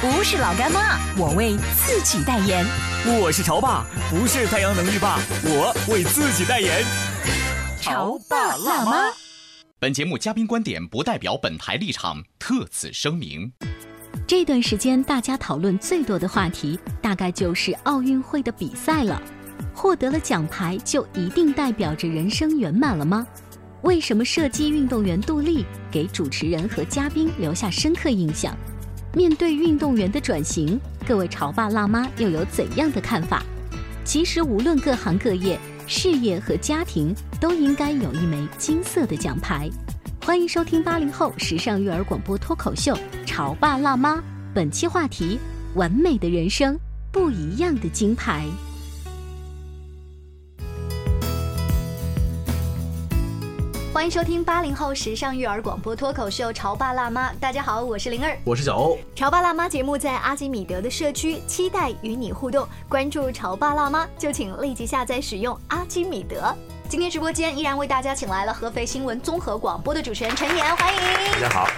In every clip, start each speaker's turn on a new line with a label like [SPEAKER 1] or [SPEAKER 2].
[SPEAKER 1] 不是老干妈，我为自己代言。
[SPEAKER 2] 我是潮爸，不是太阳能浴霸，我为自己代言。
[SPEAKER 1] 潮爸辣妈。
[SPEAKER 3] 本节目嘉宾观点不代表本台立场，特此声明。
[SPEAKER 4] 这段时间大家讨论最多的话题，大概就是奥运会的比赛了。获得了奖牌就一定代表着人生圆满了吗？为什么射击运动员杜丽给主持人和嘉宾留下深刻印象？面对运动员的转型，各位潮爸辣妈又有怎样的看法？其实无论各行各业，事业和家庭都应该有一枚金色的奖牌。欢迎收听八零后时尚育儿广播脱口秀《潮爸辣妈》，本期话题：完美的人生，不一样的金牌。
[SPEAKER 5] 欢迎收听八零后时尚育儿广播脱口秀《潮爸辣妈》。大家好，我是灵儿，
[SPEAKER 6] 我是小欧。
[SPEAKER 5] 潮爸辣妈节目在阿基米德的社区，期待与你互动。关注潮爸辣妈，就请立即下载使用阿基米德。今天直播间依然为大家请来了合肥新闻综合广播的主持人陈岩，欢迎。
[SPEAKER 6] 大家好。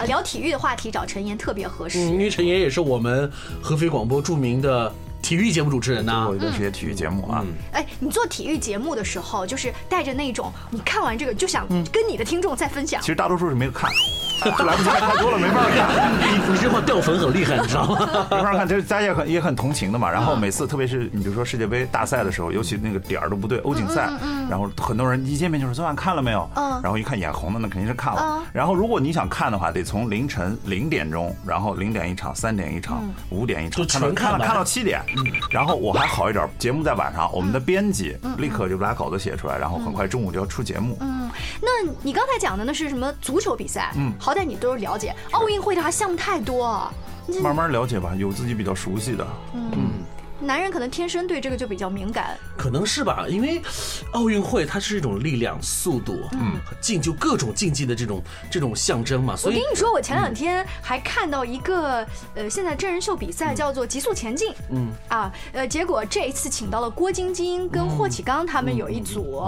[SPEAKER 5] 呃，聊体育的话题找陈岩特别合适，
[SPEAKER 6] 因为陈岩也是我们合肥广播著名的。体育节目主持人呢？
[SPEAKER 7] 我都是些体育节目啊。
[SPEAKER 5] 哎，你做体育节目的时候，就是带着那种你看完这个就想跟你的听众再分享。
[SPEAKER 7] 其实大多数是没有看。来不及看太多了，没法看。
[SPEAKER 6] 你你这话掉粉很厉害，你知道吗？
[SPEAKER 7] 没法看，就是大家也很也很同情的嘛。然后每次，特别是你比如说世界杯大赛的时候，尤其那个点儿都不对，欧锦赛，然后很多人一见面就说昨晚看了没有？然后一看眼红的，那肯定是看了。然后如果你想看的话，得从凌晨零点钟，然后零点一场，三点一场，五点一场，
[SPEAKER 6] 看到
[SPEAKER 7] 看看到七点。然后我还好一点，节目在晚上，我们的编辑立刻就把稿子写出来，然后很快中午就要出节目。
[SPEAKER 5] 嗯，那你刚才讲的那是什么足球比赛？嗯，好歹你都是了解。奥运会的话项目太多，
[SPEAKER 7] 慢慢了解吧，有自己比较熟悉的。嗯，
[SPEAKER 5] 男人可能天生对这个就比较敏感，
[SPEAKER 6] 可能是吧，因为奥运会它是一种力量、速度、嗯，竞就各种竞技的这种这种象征嘛。所以
[SPEAKER 5] 我跟你说，我前两天还看到一个呃，现在真人秀比赛叫做《极速前进》，嗯啊，呃，结果这一次请到了郭晶晶跟霍启刚他们有一组，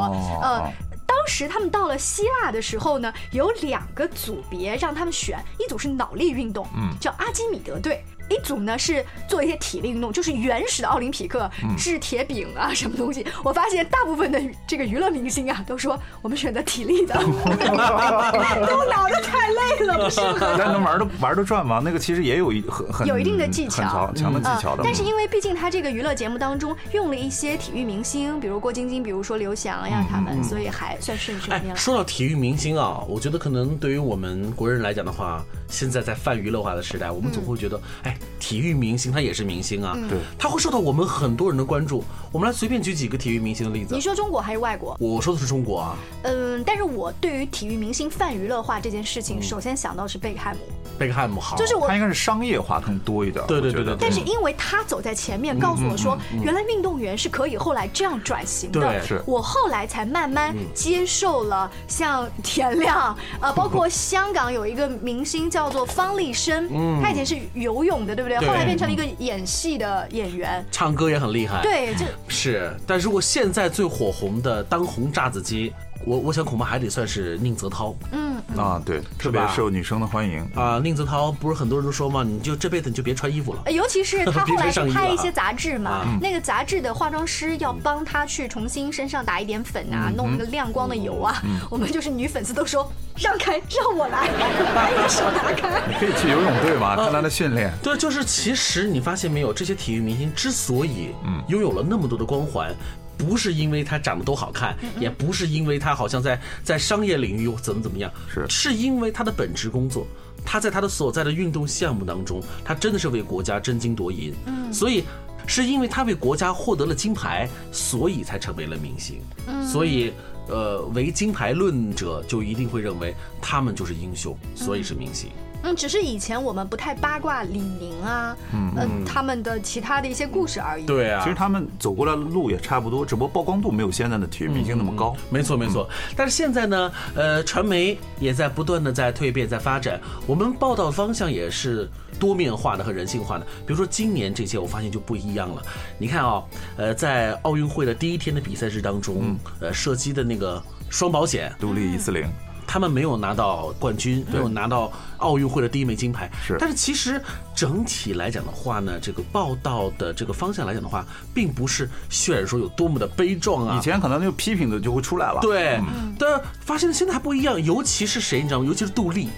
[SPEAKER 5] 呃。当时他们到了希腊的时候呢，有两个组别让他们选，一组是脑力运动，嗯，叫阿基米德队。一组呢是做一些体力运动，就是原始的奥林匹克掷铁饼啊什么东西。我发现大部分的这个娱乐明星啊都说我们选择体力的，都脑子太累了，不适合。
[SPEAKER 7] 但能玩的玩的转吗？那个其实也有一很很
[SPEAKER 5] 有一定的技巧，
[SPEAKER 7] 强的技巧的。
[SPEAKER 5] 但是因为毕竟他这个娱乐节目当中用了一些体育明星，比如郭晶晶，比如说刘翔呀他们，所以还算顺顺利哎。
[SPEAKER 6] 说到体育明星啊，我觉得可能对于我们国人来讲的话，现在在泛娱乐化的时代，我们总会觉得哎。体育明星他也是明星啊，
[SPEAKER 7] 对，
[SPEAKER 6] 他会受到我们很多人的关注。我们来随便举几个体育明星的例子。
[SPEAKER 5] 你说中国还是外国？
[SPEAKER 6] 我说的是中国啊。
[SPEAKER 5] 嗯，但是我对于体育明星泛娱乐化这件事情，首先想到是贝克汉姆。
[SPEAKER 6] 贝克汉姆好，
[SPEAKER 5] 就是我
[SPEAKER 7] 他应该是商业化更多一点。
[SPEAKER 6] 对对对对。
[SPEAKER 5] 但是因为他走在前面，告诉我说，原来运动员是可以后来这样转型的。
[SPEAKER 6] 对，
[SPEAKER 7] 是
[SPEAKER 5] 我后来才慢慢接受了像田亮，呃，包括香港有一个明星叫做方力申，他以前是游泳的，对不对？后来变成了一个演戏的演员，
[SPEAKER 6] 唱歌也很厉害。
[SPEAKER 5] 对，这
[SPEAKER 6] 是。但如果现在最火红的当红炸子鸡。我我想恐怕还得算是宁泽涛，
[SPEAKER 7] 嗯啊对，特别受女生的欢迎
[SPEAKER 6] 啊。宁泽涛不是很多人都说吗？你就这辈子你就别穿衣服了。
[SPEAKER 5] 尤其是他 后来拍一些杂志嘛，那个杂志的化妆师要帮他去重新身上打一点粉啊，弄那个亮光的油啊。我们就是女粉丝都说让开，让我来，把你的手拿开。
[SPEAKER 7] 你 可以去游泳队嘛，看他的训练。
[SPEAKER 6] 对，就是其实你发现没有，这些体育明星之所以嗯拥有了那么多的光环。不是因为他长得多好看，也不是因为他好像在在商业领域怎么怎么样，
[SPEAKER 7] 是。
[SPEAKER 6] 是因为他的本职工作，他在他的所在的运动项目当中，他真的是为国家争金夺银，嗯，所以是因为他为国家获得了金牌，所以才成为了明星，嗯，所以呃，唯金牌论者就一定会认为他们就是英雄，所以是明星。
[SPEAKER 5] 嗯，只是以前我们不太八卦李宁啊，嗯，他们的其他的一些故事而已。
[SPEAKER 6] 对啊，
[SPEAKER 7] 其实他们走过来的路也差不多，只不过曝光度没有现在的体育明星那么高。
[SPEAKER 6] 没错没错，但是现在呢，呃，传媒也在不断的在蜕变，在发展，我们报道方向也是多面化的和人性化的。比如说今年这些，我发现就不一样了。你看啊，呃，在奥运会的第一天的比赛日当中，呃，射击的那个双保险，
[SPEAKER 7] 独立一四零。
[SPEAKER 6] 他们没有拿到冠军，没有拿到奥运会的第一枚金牌。
[SPEAKER 7] 是，
[SPEAKER 6] 但是其实整体来讲的话呢，这个报道的这个方向来讲的话，并不是渲染说有多么的悲壮啊。
[SPEAKER 7] 以前可能就批评的就会出来了。
[SPEAKER 6] 对，但发现现在还不一样，尤其是谁，你知道吗？尤其是杜丽。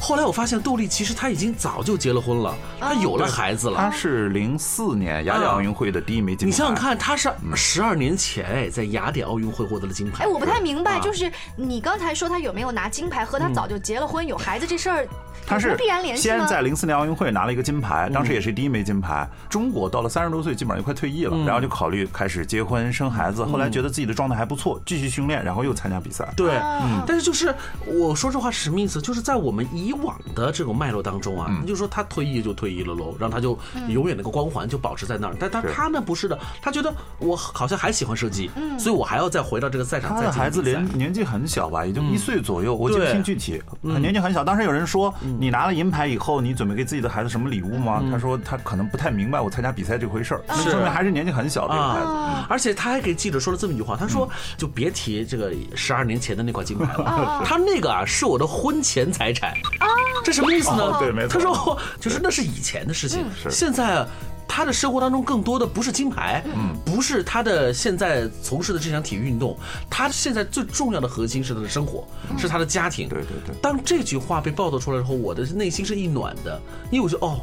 [SPEAKER 6] 后来我发现杜丽其实她已经早就结了婚了，她有了孩子了。
[SPEAKER 7] 她是零四年雅典奥运会的第一枚金牌。
[SPEAKER 6] 你想想看，她是十二年前哎，在雅典奥运会获得了金牌。
[SPEAKER 5] 哎，我不太明白，就是你刚才说她有没有拿金牌，和她早就结了婚有孩子这事儿。
[SPEAKER 7] 他是先在零四年奥运会拿了一个金牌，当时也是第一枚金牌。中国到了三十多岁，基本上就快退役了，然后就考虑开始结婚生孩子。后来觉得自己的状态还不错，继续训练，然后又参加比赛。
[SPEAKER 6] 对，但是就是我说这话是什么意思？就是在我们以往的这种脉络当中啊，你就说他退役就退役了喽，然后他就永远那个光环就保持在那儿。但他他呢不是的，他觉得我好像还喜欢射击，所以我还要再回到这个赛场。
[SPEAKER 7] 他的孩子年年纪很小吧，也就一岁左右，我记不清具体，年纪很小。当时有人说你拿了银牌以以后你准备给自己的孩子什么礼物吗？他说他可能不太明白我参加比赛这回事儿，说明还是年纪很小的一个孩子。
[SPEAKER 6] 而且他还给记者说了这么一句话，他说就别提这个十二年前的那块金牌了，他那个啊是我的婚前财产。这什么意思呢？
[SPEAKER 7] 对，没
[SPEAKER 6] 错。他说就是那是以前的事情，现在。他的生活当中更多的不是金牌，嗯，不是他的现在从事的这项体育运动，他现在最重要的核心是他的生活，是他的家庭。
[SPEAKER 7] 对对对。
[SPEAKER 6] 当这句话被报道出来之后，我的内心是一暖的，因为我觉得哦。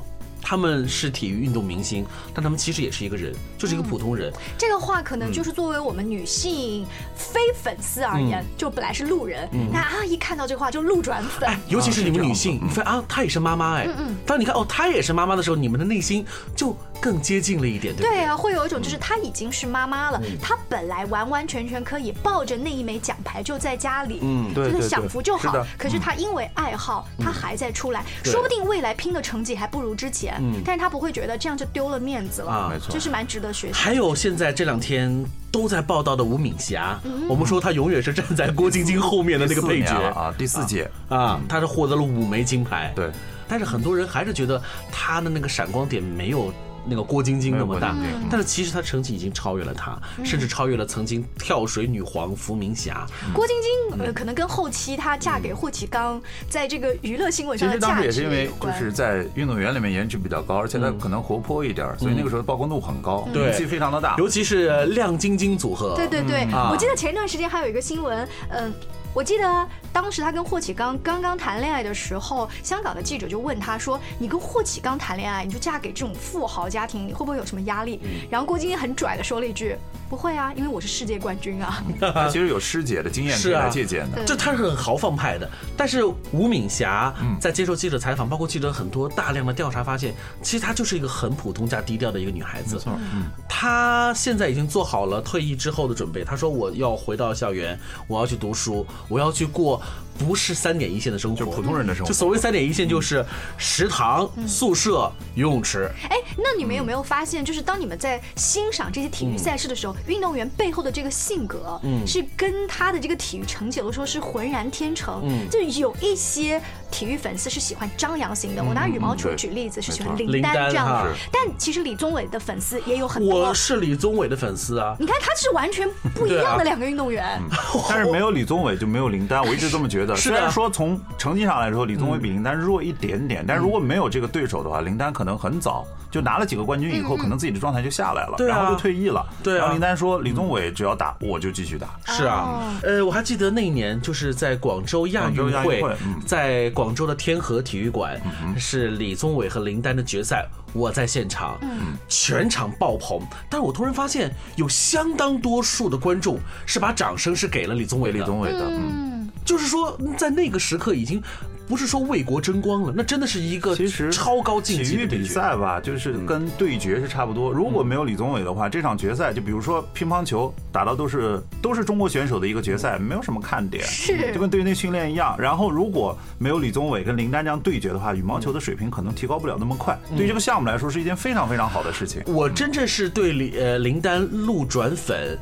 [SPEAKER 6] 他们是体育运动明星，但他们其实也是一个人，就是一个普通人。
[SPEAKER 5] 这个话可能就是作为我们女性非粉丝而言，就本来是路人，那啊一看到这话就路转粉。
[SPEAKER 6] 哎尤其是你们女性，你发现啊，她也是妈妈哎。当你看哦，她也是妈妈的时候，你们的内心就更接近了一点，对
[SPEAKER 5] 对啊，会有一种就是她已经是妈妈了，她本来完完全全可以抱着那一枚奖牌就在家里，嗯，
[SPEAKER 7] 对，
[SPEAKER 5] 就是享福就好。可是她因为爱好，她还在出来，说不定未来拼的成绩还不如之前。嗯，但是他不会觉得这样就丢了面子了啊，
[SPEAKER 7] 没错，
[SPEAKER 5] 这是蛮值得学习。
[SPEAKER 6] 还有现在这两天都在报道的吴敏霞，我们说她永远是站在郭晶晶后面的那个配角。
[SPEAKER 7] 啊，第四届。
[SPEAKER 6] 啊，她是获得了五枚金牌，
[SPEAKER 7] 对，
[SPEAKER 6] 但是很多人还是觉得她的那个闪光点没有。那个郭晶晶那么大，但是其实她成绩已经超越了她，甚至超越了曾经跳水女皇伏明霞。
[SPEAKER 5] 郭晶晶呃，可能跟后期她嫁给霍启刚，在这个娱乐新闻上的
[SPEAKER 7] 价值也是因为就是在运动员里面颜值比较高，而且她可能活泼一点，所以那个时候曝光度很高，名气非常的大。
[SPEAKER 6] 尤其是亮晶晶组合。
[SPEAKER 5] 对对对，我记得前一段时间还有一个新闻，嗯。我记得当时他跟霍启刚刚刚谈恋爱的时候，香港的记者就问他说：“你跟霍启刚谈恋爱，你就嫁给这种富豪家庭，你会不会有什么压力？”然后郭晶晶很拽的说了一句：“不会啊，因为我是世界冠军啊。”
[SPEAKER 7] 他其实有师姐的经验可以来借鉴的，
[SPEAKER 6] 就他是很豪放派的。但是吴敏霞在接受记者采访，包括记者很多大量的调查发现，其实她就是一个很普通加低调的一个女孩子。
[SPEAKER 7] 没错，
[SPEAKER 6] 她现在已经做好了退役之后的准备。她说：“我要回到校园，我要去读书。”我要去过不是三点一线的生活，
[SPEAKER 7] 就普通人的生活。
[SPEAKER 6] 就所谓三点一线，就是食堂、宿舍、游泳池。
[SPEAKER 5] 哎，那你们有没有发现，就是当你们在欣赏这些体育赛事的时候，运动员背后的这个性格，嗯，是跟他的这个体育成绩，有的时候是浑然天成。嗯，就有一些体育粉丝是喜欢张扬型的，我拿羽毛球举例子，是喜欢林丹这样的。但其实李宗伟的粉丝也有很多。
[SPEAKER 6] 我是李宗伟的粉丝啊。
[SPEAKER 5] 你看，他是完全不一样的两个运动员。
[SPEAKER 7] 但是没有李宗伟就没。没有林丹，我一直这么觉得。虽然说从成绩上来说，李宗伟比林丹弱一点点，但如果没有这个对手的话，林丹可能很早就拿了几个冠军以后，可能自己的状态就下来了，然后就退役了。
[SPEAKER 6] 对啊。
[SPEAKER 7] 然后林丹说：“李宗伟只要打，我就继续打。”
[SPEAKER 6] 是啊。呃，我还记得那一年就是在广州亚运会，在广州的天河体育馆，是李宗伟和林丹的决赛，我在现场，全场爆棚。但是我突然发现，有相当多数的观众是把掌声是给了李宗伟，
[SPEAKER 7] 李宗伟的，嗯，
[SPEAKER 6] 就是说在那个时刻已经。不是说为国争光了，那真的是一个
[SPEAKER 7] 其实
[SPEAKER 6] 超高竞技
[SPEAKER 7] 体育比赛吧，就是跟对决是差不多。如果没有李宗伟的话，这场决赛就比如说乒乓球打到都是都是中国选手的一个决赛，没有什么看点，
[SPEAKER 5] 是
[SPEAKER 7] 就跟队内训练一样。然后如果没有李宗伟跟林丹这样对决的话，羽毛球的水平可能提高不了那么快。对于这个项目来说，是一件非常非常好的事情。
[SPEAKER 6] 我真正是对李呃林丹路转粉。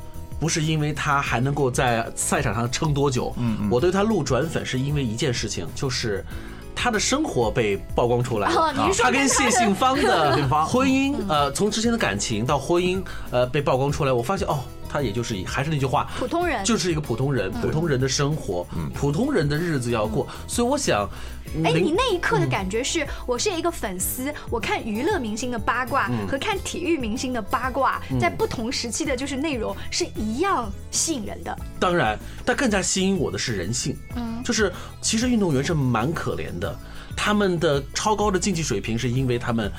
[SPEAKER 6] 不是因为他还能够在赛场上撑多久，嗯，我对他路转粉是因为一件事情，就是他的生活被曝光出来了。他跟谢杏芳的 婚姻，呃，从之前的感情到婚姻，呃，被曝光出来，我发现哦。他也就是还是那句话，
[SPEAKER 5] 普通人。
[SPEAKER 6] 就是一个普通人，普通人的生活，普通人的日子要过。所以我想，
[SPEAKER 5] 哎，你那一刻的感觉是，我是一个粉丝，我看娱乐明星的八卦和看体育明星的八卦，在不同时期的就是内容是一样吸引人的。
[SPEAKER 6] 当然，但更加吸引我的是人性，嗯，就是其实运动员是蛮可怜的，他们的超高的竞技水平是因为他们。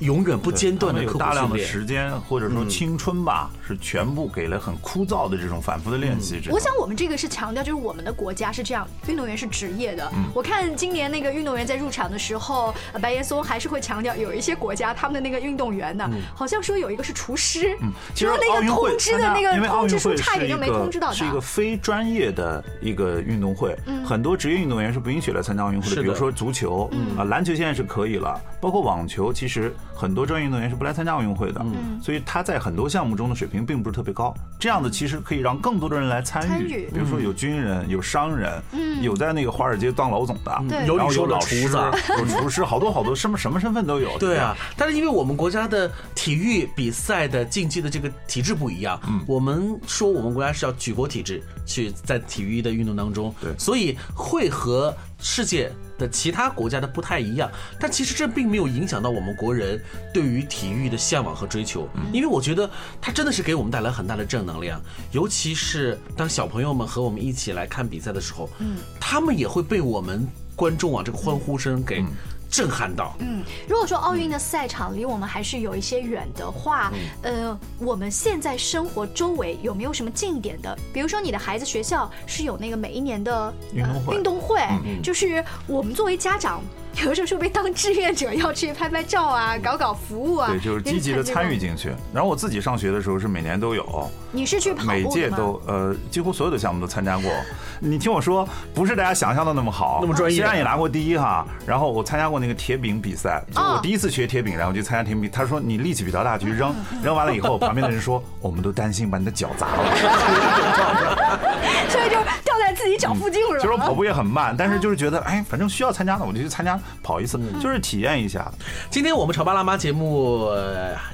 [SPEAKER 6] 永远不间断的
[SPEAKER 7] 有大量的时间，或者说青春吧，是全部给了很枯燥的这种反复的练习。
[SPEAKER 5] 我想我们这个是强调，就是我们的国家是这样，运动员是职业的。我看今年那个运动员在入场的时候，白岩松还是会强调，有一些国家他们的那个运动员呢，好像说有一个是厨师，
[SPEAKER 7] 其实
[SPEAKER 5] 那 个通知的那个通知书差
[SPEAKER 7] 一
[SPEAKER 5] 点就没通知到
[SPEAKER 7] 他。是一个非专业的一个运动会，很多职业运动员是不允许来参加奥运会的。比如说足球啊，篮球现在是可以了，包括网球，其实。很多专业运动员是不来参加奥运会的，所以他在很多项目中的水平并不是特别高。这样子其实可以让更多的人来参与，比如说有军人、有商人，有在那个华尔街当老总的，
[SPEAKER 6] 然
[SPEAKER 7] 后有
[SPEAKER 6] 老师、
[SPEAKER 7] 有厨师，好多好多什么什么身份都有。
[SPEAKER 6] 对啊，但是因为我们国家的体育比赛的竞技的这个体制不一样，我们说我们国家是要举国体制去在体育的运动当中，
[SPEAKER 7] 对，
[SPEAKER 6] 所以会和世界。的其他国家的不太一样，但其实这并没有影响到我们国人对于体育的向往和追求，因为我觉得它真的是给我们带来很大的正能量，尤其是当小朋友们和我们一起来看比赛的时候，嗯，他们也会被我们观众啊这个欢呼声给。震撼到，
[SPEAKER 5] 嗯，如果说奥运的赛场离我们还是有一些远的话，呃，我们现在生活周围有没有什么近一点的？比如说你的孩子学校是有那个每一年的
[SPEAKER 7] 运动会，
[SPEAKER 5] 运动会，就是我们作为家长。有的时候是被当志愿者要去拍拍照啊，搞搞服务啊，
[SPEAKER 7] 对，就是积极的参与进去。然后我自己上学的时候是每年都有，
[SPEAKER 5] 你是去跑
[SPEAKER 7] 每届都呃，几乎所有的项目都参加过。你听我说，不是大家想象的那么好，
[SPEAKER 6] 那么专业。
[SPEAKER 7] 虽然也拿过第一哈，然后我参加过那个铁饼比赛，就我第一次学铁饼，然后就参加铁饼。他说你力气比较大，去扔，扔完了以后，旁边的人说我们都担心把你的脚砸了，
[SPEAKER 5] 所以就掉在自己脚附近了。
[SPEAKER 7] 其实我跑步也很慢，但是就是觉得哎，反正需要参加的我就去参加。跑一次就是体验一下。
[SPEAKER 6] 今天我们潮爸辣妈节目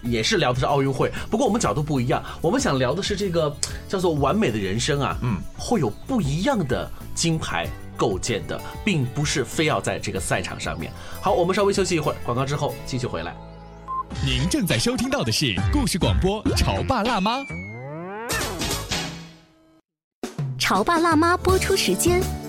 [SPEAKER 6] 也是聊的是奥运会，不过我们角度不一样，我们想聊的是这个叫做完美的人生啊，嗯，会有不一样的金牌构建的，并不是非要在这个赛场上面。好，我们稍微休息一会儿，广告之后继续回来。
[SPEAKER 3] 您正在收听到的是故事广播《潮爸辣妈》。
[SPEAKER 4] 潮爸辣妈播出时间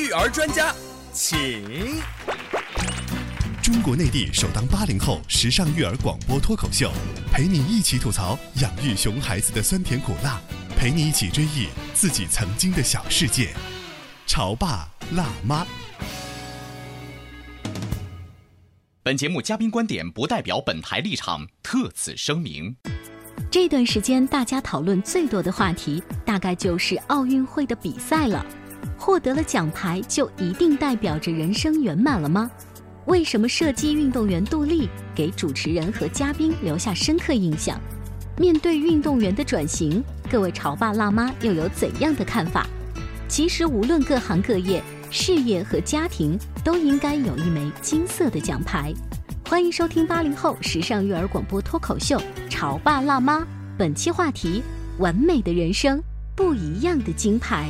[SPEAKER 3] 育儿专家，请。
[SPEAKER 8] 中国内地首档八零后时尚育儿广播脱口秀，陪你一起吐槽养育熊孩子的酸甜苦辣，陪你一起追忆自己曾经的小世界。潮爸辣妈。
[SPEAKER 3] 本节目嘉宾观点不代表本台立场，特此声明。
[SPEAKER 4] 这段时间大家讨论最多的话题，大概就是奥运会的比赛了。获得了奖牌就一定代表着人生圆满了吗？为什么射击运动员杜丽给主持人和嘉宾留下深刻印象？面对运动员的转型，各位潮爸辣妈又有怎样的看法？其实，无论各行各业，事业和家庭都应该有一枚金色的奖牌。欢迎收听八零后时尚育儿广播脱口秀《潮爸辣妈》，本期话题：完美的人生，不一样的金牌。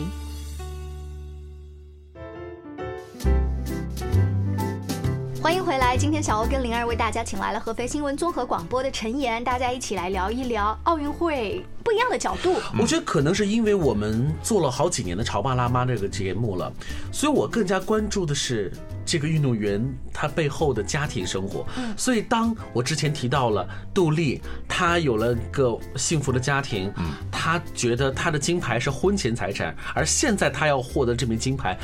[SPEAKER 5] 欢迎回来，今天小欧跟灵儿为大家请来了合肥新闻综合广播的陈岩，大家一起来聊一聊奥运会不一样的角度。
[SPEAKER 6] 我觉得可能是因为我们做了好几年的《潮爸辣妈》这个节目了，所以我更加关注的是这个运动员他背后的家庭生活。所以当我之前提到了杜丽，她有了个幸福的家庭，她觉得她的金牌是婚前财产，而现在她要获得这枚金牌。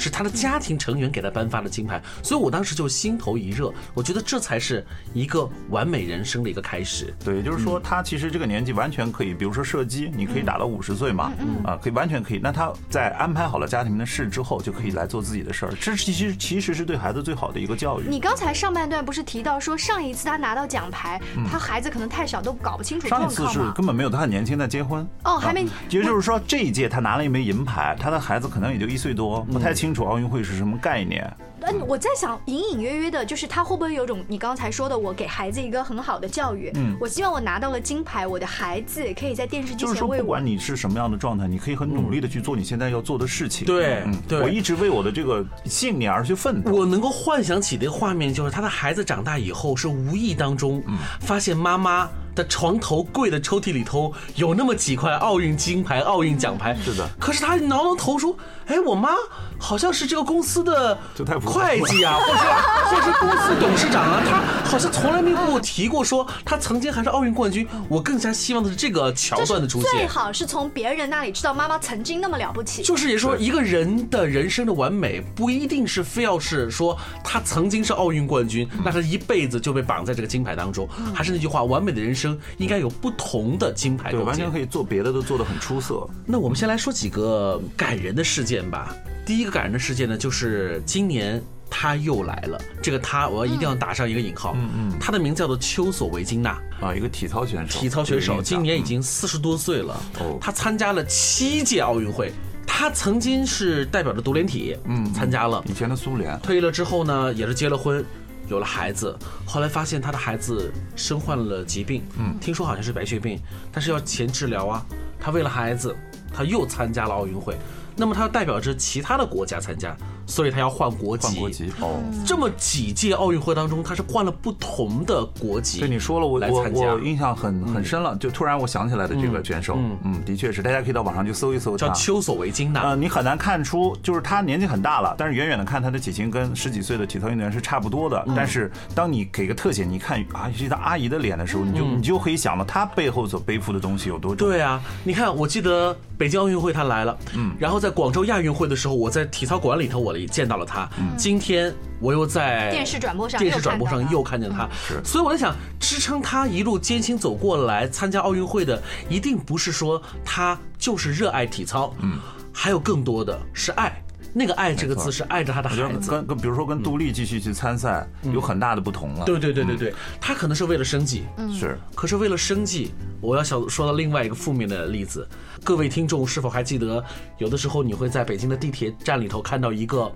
[SPEAKER 6] 是他的家庭成员给他颁发的金牌，所以我当时就心头一热，我觉得这才是一个完美人生的一个开始。
[SPEAKER 7] 对，也就是说，他其实这个年纪完全可以，比如说射击，你可以打到五十岁嘛，啊，可以完全可以。那他在安排好了家庭的事之后，就可以来做自己的事儿。这其实其实是对孩子最好的一个教育。
[SPEAKER 5] 你刚才上半段不是提到说，上一次他拿到奖牌，他孩子可能太小，都搞不清楚
[SPEAKER 7] 上一次是根本没有，他很年轻在结婚。
[SPEAKER 5] 哦，还没。
[SPEAKER 7] 也就是说，这一届他拿了一枚银牌，他的孩子可能也就一岁多，不太清。清楚奥运会是什么概念？
[SPEAKER 5] 嗯，我在想，隐隐约约的，就是他会不会有种你刚才说的，我给孩子一个很好的教育，嗯，我希望我拿到了金牌，我的孩子可以在电视机前
[SPEAKER 7] 就是说，不管你是什么样的状态，你可以很努力的去做你现在要做的事情。
[SPEAKER 6] 对，对
[SPEAKER 7] 我一直为我的这个信念而去奋斗。
[SPEAKER 6] 我能够幻想起的画面，就是他的孩子长大以后，是无意当中发现妈妈。的床头柜的抽屉里头有那么几块奥运金牌、奥运奖牌，
[SPEAKER 7] 是的。
[SPEAKER 6] 可是他挠挠头说：“哎，我妈好像是这个公司的会计啊，或者 或者是公司董事长啊，他好像从来没跟我提过说他曾经还是奥运冠军。我更加希望的是这个桥段的出现，
[SPEAKER 5] 最好是从别人那里知道妈妈曾经那么了不起。
[SPEAKER 6] 就是也说，一个人的人生的完美不一定是非要是说他曾经是奥运冠军，那他一辈子就被绑在这个金牌当中。还是那句话，完美的人生。生应该有不同的金牌，
[SPEAKER 7] 对，完全可以做别的，都做得很出色。
[SPEAKER 6] 那我们先来说几个感人的事件吧。第一个感人的事件呢，就是今年他又来了。这个他，我要一定要打上一个引号。嗯嗯，他的名字叫做丘索维金娜
[SPEAKER 7] 啊，一个体操选手。
[SPEAKER 6] 体操选手今年已经四十多岁了。哦，他参加了七届奥运会。他曾经是代表着独联体，嗯，参加了
[SPEAKER 7] 以前的苏联。
[SPEAKER 6] 退役了之后呢，也是结了婚。有了孩子，后来发现他的孩子身患了疾病，嗯，听说好像是白血病，但是要钱治疗啊。他为了孩子，他又参加了奥运会。那么他代表着其他的国家参加。所以他要换国籍，
[SPEAKER 7] 换国籍哦。
[SPEAKER 6] 这么几届奥运会当中，他是换了不同的国籍。
[SPEAKER 7] 对你说了，我我我印象很很深了。就突然我想起来的这个选手，嗯，嗯的确是，大家可以到网上去搜一搜。
[SPEAKER 6] 叫丘索维金娜。
[SPEAKER 7] 呃，你很难看出，就是他年纪很大了，但是远远的看他的体型跟十几岁的体操运动员是差不多的。但是当你给个特写，你看啊，是他阿姨的脸的时候，你就你就可以想到他背后所背负的东西有多重。
[SPEAKER 6] 对啊，你看，我记得北京奥运会他来了，嗯，然后在广州亚运会的时候，我在体操馆里头我。见到了他，今天我又在
[SPEAKER 5] 电视转播上
[SPEAKER 6] 电视转播上又看见他，所以我在想，支撑他一路艰辛走过来参加奥运会的，一定不是说他就是热爱体操，嗯，还有更多的是爱。那个爱这个字是爱着他的孩子，
[SPEAKER 7] 跟跟比如说跟杜丽继续去参赛有很大的不同了。
[SPEAKER 6] 对对对对对，他可能是为了生计，
[SPEAKER 7] 是。
[SPEAKER 6] 可是为了生计，我要想说到另外一个负面的例子。各位听众是否还记得，有的时候你会在北京的地铁站里头看到一个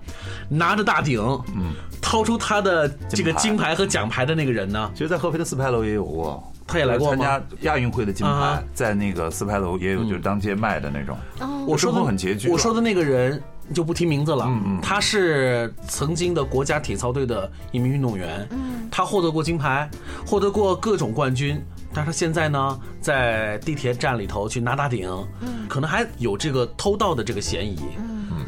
[SPEAKER 6] 拿着大鼎，嗯，掏出他的这个金牌和奖牌的那个人呢？
[SPEAKER 7] 其实，在合肥的四牌楼也有过，
[SPEAKER 6] 他也来过
[SPEAKER 7] 参加亚运会的金牌，在那个四牌楼也有，就是当街卖的那种。
[SPEAKER 6] 我说的
[SPEAKER 7] 很拮据。
[SPEAKER 6] 我说的那个人。就不提名字了。他是曾经的国家体操队的一名运动员，他获得过金牌，获得过各种冠军。但是他现在呢，在地铁站里头去拿大顶，可能还有这个偷盗的这个嫌疑。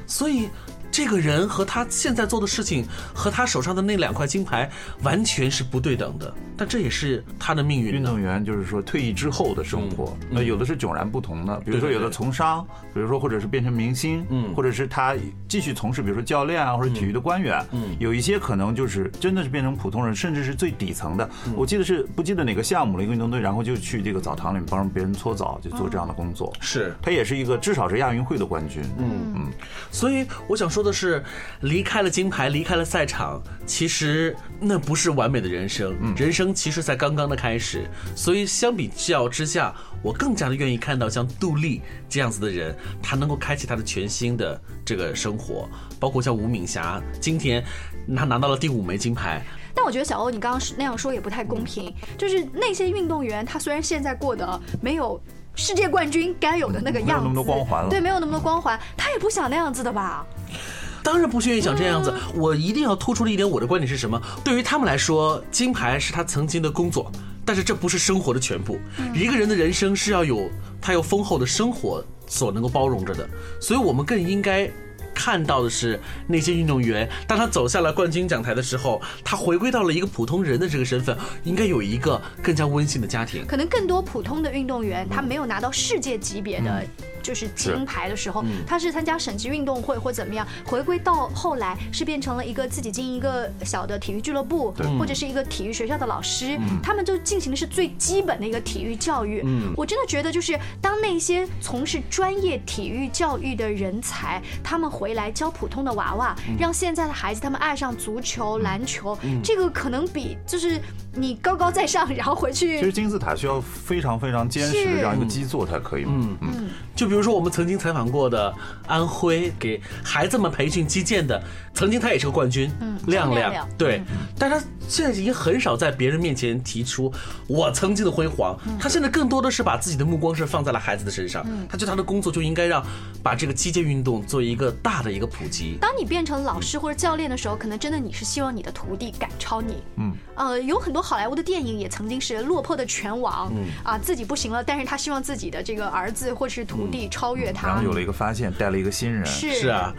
[SPEAKER 6] 所以。这个人和他现在做的事情和他手上的那两块金牌完全是不对等的，但这也是他的命运。
[SPEAKER 7] 运动员就是说退役之后的生活，那有的是迥然不同的，比如说有的从商，比如说或者是变成明星，嗯，或者是他继续从事，比如说教练啊或者体育的官员，嗯，有一些可能就是真的是变成普通人，甚至是最底层的。我记得是不记得哪个项目了，一个运动队，然后就去这个澡堂里面帮别人搓澡，就做这样的工作。
[SPEAKER 6] 是。
[SPEAKER 7] 他也是一个至少是亚运会的冠军。嗯。
[SPEAKER 6] 嗯，所以我想说的是，离开了金牌，离开了赛场，其实那不是完美的人生，人生其实才刚刚的开始。所以相比较之下，我更加的愿意看到像杜丽这样子的人，他能够开启他的全新的这个生活，包括像吴敏霞，今天他拿到了第五枚金牌。
[SPEAKER 5] 但我觉得小欧，你刚刚那样说也不太公平。就是那些运动员，他虽然现在过得没有世界冠军该有的那个样子，没有
[SPEAKER 7] 那么多光环了，
[SPEAKER 5] 对，没有那么多光环，他也不想那样子的吧？
[SPEAKER 6] 当然不愿意想这样子。我一定要突出的一点，我的观点是什么？对于他们来说，金牌是他曾经的工作，但是这不是生活的全部。一个人的人生是要有他有丰厚的生活所能够包容着的，所以我们更应该。看到的是那些运动员，当他走下了冠军讲台的时候，他回归到了一个普通人的这个身份，应该有一个更加温馨的家庭。
[SPEAKER 5] 可能更多普通的运动员，他没有拿到世界级别的。就是金牌的时候，他是参加省级运动会或怎么样，回归到后来是变成了一个自己经营一个小的体育俱乐部，或者是一个体育学校的老师，他们就进行的是最基本的一个体育教育。我真的觉得，就是当那些从事专业体育教育的人才，他们回来教普通的娃娃，让现在的孩子他们爱上足球、篮球，这个可能比就是你高高在上，然后回去。
[SPEAKER 7] 其实金字塔需要非常非常坚实的这样一个基座才可以。嗯。
[SPEAKER 6] 嗯，就比如。比如说，我们曾经采访过的安徽给孩子们培训击剑的，曾经他也是个冠军，亮亮，对，但他现在已经很少在别人面前提出我曾经的辉煌，他现在更多的是把自己的目光是放在了孩子的身上，他觉得他的工作就应该让把这个击剑运动做一个大的一个普及。
[SPEAKER 5] 当你变成老师或者教练的时候，可能真的你是希望你的徒弟赶超你，嗯，呃，有很多好莱坞的电影也曾经是落魄的拳王，啊，自己不行了，但是他希望自己的这个儿子或是徒弟。超越他，
[SPEAKER 7] 然后有了一个发现，带了一个新人。
[SPEAKER 5] 是
[SPEAKER 6] 是啊，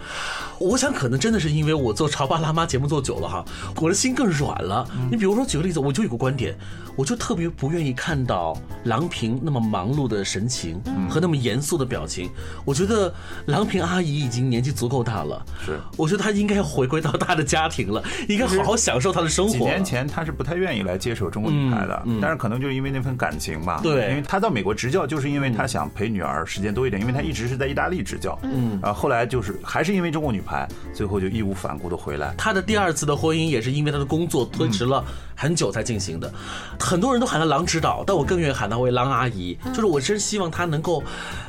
[SPEAKER 6] 我想可能真的是因为我做潮爸辣妈节目做久了哈，我的心更软了。你比如说举个例子，我就有个观点，我就特别不愿意看到郎平那么忙碌的神情和那么严肃的表情。我觉得郎平阿姨已经年纪足够大了，
[SPEAKER 7] 是，
[SPEAKER 6] 我觉得他应该要回归到他的家庭了，应该好好享受他的生活。几
[SPEAKER 7] 年前他是不太愿意来接手中国女排的，但是可能就是因为那份感情吧。
[SPEAKER 6] 对，
[SPEAKER 7] 因为他到美国执教，就是因为他想陪女儿时间多一点。因为他一直是在意大利执教，嗯，啊，后来就是还是因为中国女排，最后就义无反顾的回来。
[SPEAKER 6] 他的第二次的婚姻也是因为他的工作推迟了很久才进行的，很多人都喊他“郎指导”，但我更愿意喊他为“郎阿姨”。就是我真希望他能够，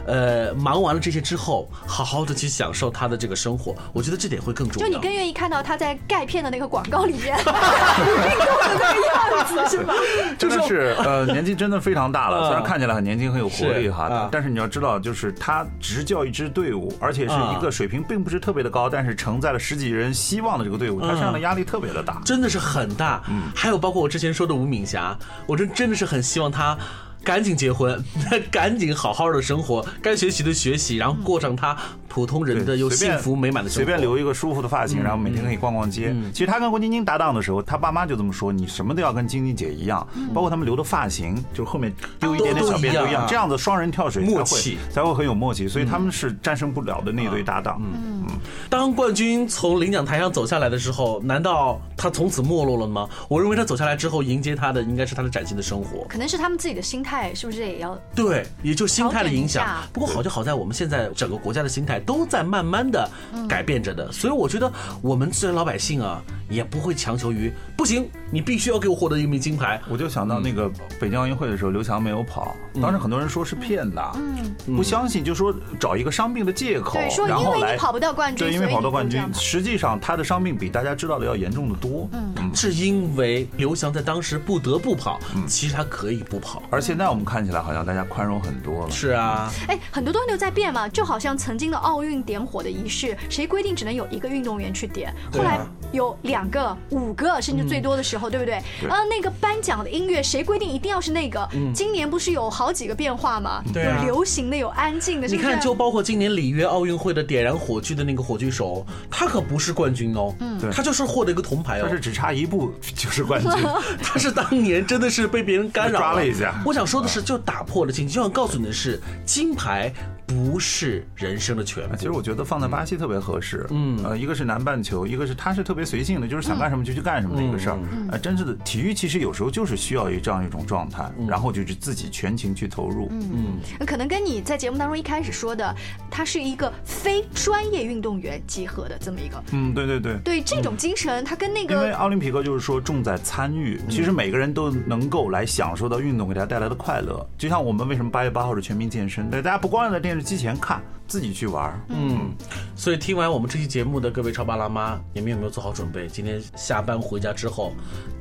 [SPEAKER 6] 呃，忙完了这些之后，好好的去享受他的这个生活。我觉得这点会更重
[SPEAKER 5] 要。就你更愿意看到他在钙片的那个广告里面 运动的那个样子，是吧？
[SPEAKER 7] 就是呃，年纪真的非常大了，虽然看起来很年轻很有活力哈，但是你要知道，就是。他执教一支队伍，而且是一个水平并不是特别的高，但是承载了十几人希望的这个队伍，他身上的压力特别的大，
[SPEAKER 6] 真的是很大。嗯，还有包括我之前说的吴敏霞，我真真的是很希望他。赶紧结婚，赶紧好好的生活，该学习的学习，然后过上他普通人的又幸福美满的生
[SPEAKER 7] 活。随便留一个舒服的发型，然后每天可以逛逛街。其实他跟郭晶晶搭档的时候，他爸妈就这么说：“你什么都要跟晶晶姐一样，包括他们留的发型，就是后面丢一点点小辫都一样，这样子双人跳水
[SPEAKER 6] 默契
[SPEAKER 7] 才会很有默契。所以他们是战胜不了的那对搭档。嗯
[SPEAKER 6] 嗯，当冠军从领奖台上走下来的时候，难道他从此没落了吗？我认为他走下来之后，迎接他的应该是他的崭新的生活。
[SPEAKER 5] 可能是他们自己的心。态是不是也要
[SPEAKER 6] 对？也就心态的影响。不过好就好在我们现在整个国家的心态都在慢慢的改变着的，所以我觉得我们自然老百姓啊，也不会强求于不行，你必须要给我获得一枚金牌。
[SPEAKER 7] 我就想到那个北京奥运会的时候，刘翔没有跑，当时很多人说是骗的，嗯，不相信，就说找一个伤病的借口，然后来
[SPEAKER 5] 跑不到冠军，
[SPEAKER 7] 对，因为跑不到冠军。实际上他的伤病比大家知道的要严重的多，
[SPEAKER 6] 嗯，是因为刘翔在当时不得不跑，其实他可以不跑，
[SPEAKER 7] 而。现在我们看起来好像大家宽容很多了。
[SPEAKER 6] 是啊，
[SPEAKER 5] 哎，很多东西都在变嘛，就好像曾经的奥运点火的仪式，谁规定只能有一个运动员去点？后来有两。个、五个，甚至最多的时候，对不对？呃，那个颁奖的音乐谁规定一定要是那个？今年不是有好几个变化吗？
[SPEAKER 6] 对
[SPEAKER 5] 有流行的，有安静的。
[SPEAKER 6] 你看，就包括今年里约奥运会的点燃火炬的那个火炬手，他可不是冠军哦，嗯，他就是获得一个铜牌哦，
[SPEAKER 7] 他是只差一步就是冠军，
[SPEAKER 6] 他是当年真的是被别人干扰
[SPEAKER 7] 抓了一下。
[SPEAKER 6] 我想说的是，就打破了禁忌，就想告诉你的是，金牌。不是人生的全部。
[SPEAKER 7] 其实我觉得放在巴西特别合适。嗯，呃，一个是南半球，一个是它是特别随性的，就是想干什么就去干什么的一个事儿。呃，真正的体育其实有时候就是需要一这样一种状态，然后就是自己全情去投入。
[SPEAKER 5] 嗯，可能跟你在节目当中一开始说的，他是一个非专业运动员集合的这么一个。
[SPEAKER 7] 嗯，对对对。
[SPEAKER 5] 对这种精神，它跟那个
[SPEAKER 7] 因为奥林匹克就是说重在参与，其实每个人都能够来享受到运动给大家带来的快乐。就像我们为什么八月八号是全民健身？对，大家不光要在电视。机前看，自己去玩
[SPEAKER 6] 嗯，所以听完我们这期节目的各位超爸辣妈，你们有没有做好准备？今天下班回家之后，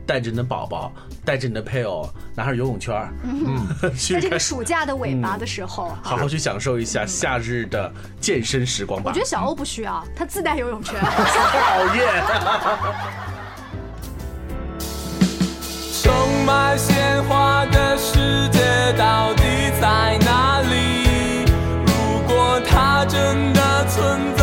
[SPEAKER 6] 带着你的宝宝，带着你的配偶，拿上游泳圈
[SPEAKER 5] 嗯，在这个暑假的尾巴的时候，
[SPEAKER 6] 好好去享受一下夏日的健身时光吧。
[SPEAKER 5] 我觉得小欧不需要，他自带游泳圈。
[SPEAKER 6] 讨厌。充满鲜花的世界到底在哪里？它真的存在，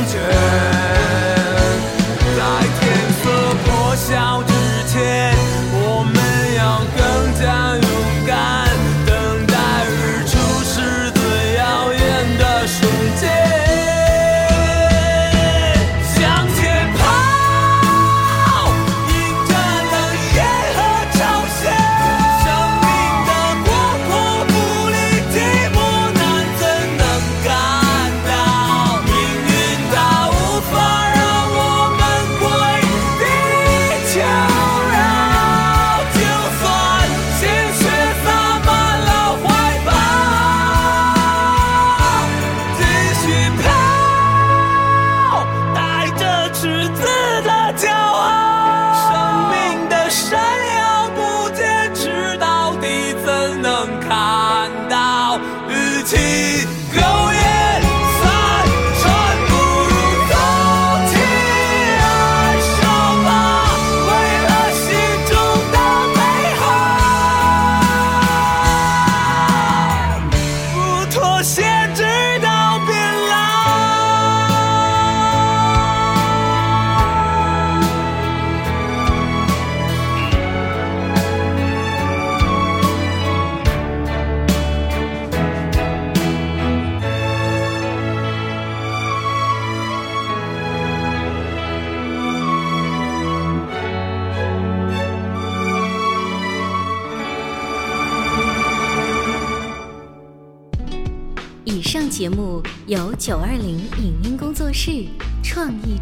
[SPEAKER 6] 一
[SPEAKER 4] 切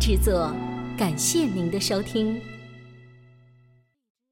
[SPEAKER 4] 制作，感谢您的收听。